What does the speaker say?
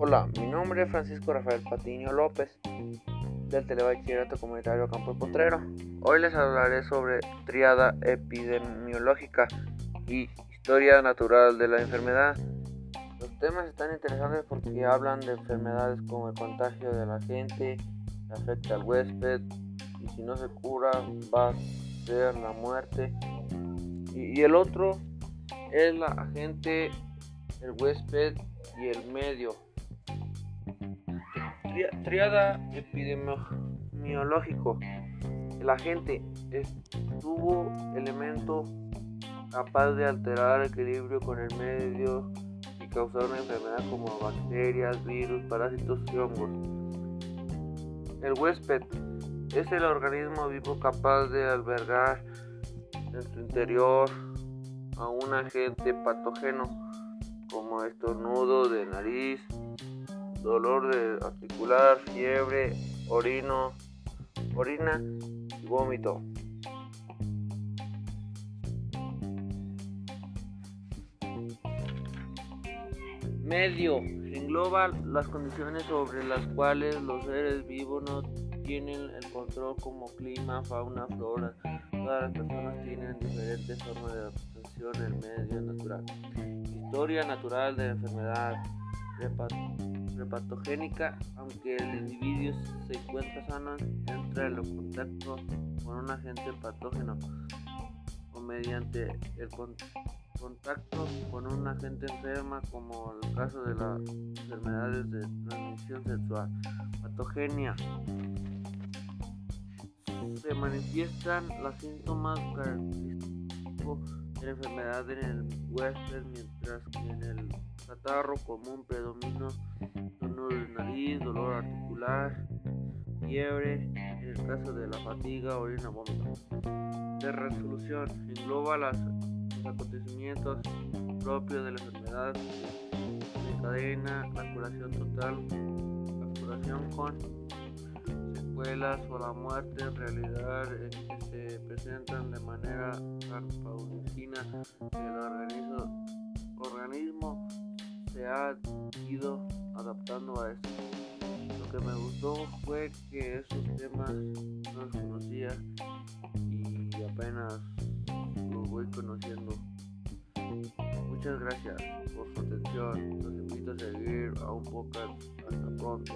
Hola, mi nombre es Francisco Rafael Patiño López del Telebachillerato Comunitario Campo Potrero. Hoy les hablaré sobre triada epidemiológica y historia natural de la enfermedad. Los temas están interesantes porque hablan de enfermedades como el contagio de la gente, afecta al huésped y si no se cura va a ser la muerte. Y, y el otro es la agente, el huésped y el medio triada epidemiológico. El agente estuvo elemento capaz de alterar el equilibrio con el medio y causar una enfermedad como bacterias, virus, parásitos y hongos. El huésped es el organismo vivo capaz de albergar en su interior a un agente patógeno como estornudo de nariz, dolor de articular, fiebre, orino, orina y vómito. Medio engloba las condiciones sobre las cuales los seres vivos no tienen el control como clima, fauna, flora. Todas las personas tienen diferentes formas de adaptación al medio natural. Historia natural de enfermedad patogénica, aunque el individuo se encuentra sano, entra en contacto con un agente patógeno o mediante el contacto con un agente enferma, como el caso de las enfermedades de transmisión sexual. Patogenia. Se manifiestan los síntomas característicos de la enfermedad en el huésped, mientras que en el catarro común predomina dolor de nariz, dolor articular, fiebre, en el caso de la fatiga, orina, vómito. De resolución engloba los acontecimientos propios de la enfermedad, cadena, la curación total, la curación con secuelas o la muerte en realidad en que se presentan de manera paulatina el organismo, organismo se ha ido adaptando a esto. Lo que me gustó fue que esos temas no los conocía y apenas los voy conociendo. Muchas gracias por su atención. Los invito a seguir a un podcast. Hasta pronto.